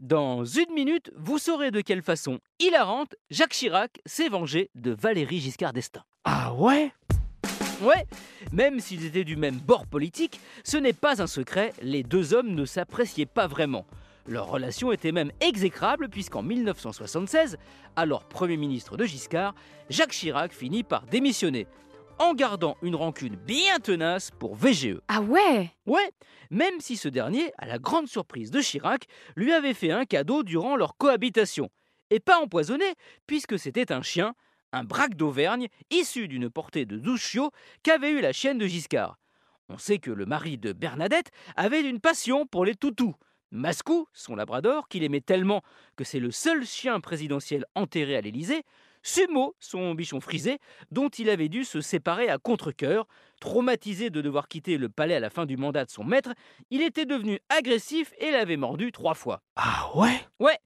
Dans une minute, vous saurez de quelle façon hilarante Jacques Chirac s'est vengé de Valérie Giscard d'Estaing. Ah ouais? Ouais, même s'ils étaient du même bord politique, ce n'est pas un secret, les deux hommes ne s'appréciaient pas vraiment. Leur relation était même exécrable puisqu'en 1976, alors Premier ministre de Giscard, Jacques Chirac finit par démissionner, en gardant une rancune bien tenace pour VGE. Ah ouais? Ouais, même si ce dernier, à la grande surprise de Chirac, lui avait fait un cadeau durant leur cohabitation. Et pas empoisonné, puisque c'était un chien, un braque d'Auvergne, issu d'une portée de 12 chiots qu'avait eu la chienne de Giscard. On sait que le mari de Bernadette avait une passion pour les toutous. Mascou, son labrador, qu'il aimait tellement que c'est le seul chien présidentiel enterré à l'Élysée, Sumo, son bichon frisé, dont il avait dû se séparer à contre-coeur. Traumatisé de devoir quitter le palais à la fin du mandat de son maître, il était devenu agressif et l'avait mordu trois fois. Ah ouais? Ouais,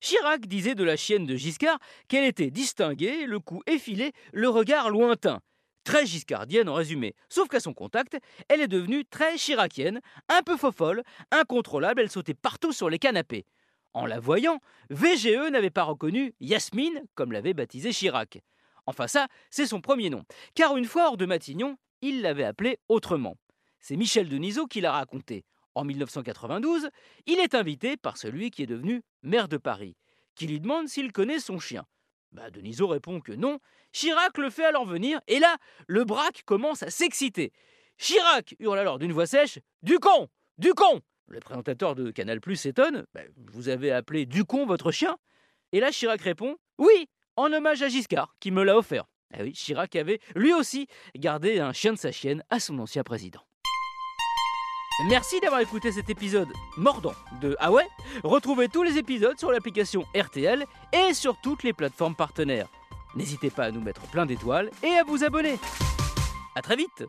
Chirac disait de la chienne de Giscard qu'elle était distinguée, le cou effilé, le regard lointain. Très giscardienne en résumé. Sauf qu'à son contact, elle est devenue très chiracienne, un peu fofolle, incontrôlable, elle sautait partout sur les canapés. En la voyant, VGE n'avait pas reconnu Yasmine, comme l'avait baptisé Chirac. Enfin ça, c'est son premier nom, car une fois hors de Matignon, il l'avait appelé autrement. C'est Michel Denisot qui l'a raconté. En 1992, il est invité par celui qui est devenu maire de Paris, qui lui demande s'il connaît son chien. Bah, Denisot répond que non. Chirac le fait alors venir, et là, le braque commence à s'exciter. Chirac hurle alors d'une voix sèche Du con Du con le présentateur de Canal Plus s'étonne. Bah, vous avez appelé Ducon votre chien Et là, Chirac répond Oui, en hommage à Giscard, qui me l'a offert. Ah oui, Chirac avait lui aussi gardé un chien de sa chienne à son ancien président. Merci d'avoir écouté cet épisode mordant de Ah Retrouvez tous les épisodes sur l'application RTL et sur toutes les plateformes partenaires. N'hésitez pas à nous mettre plein d'étoiles et à vous abonner. A très vite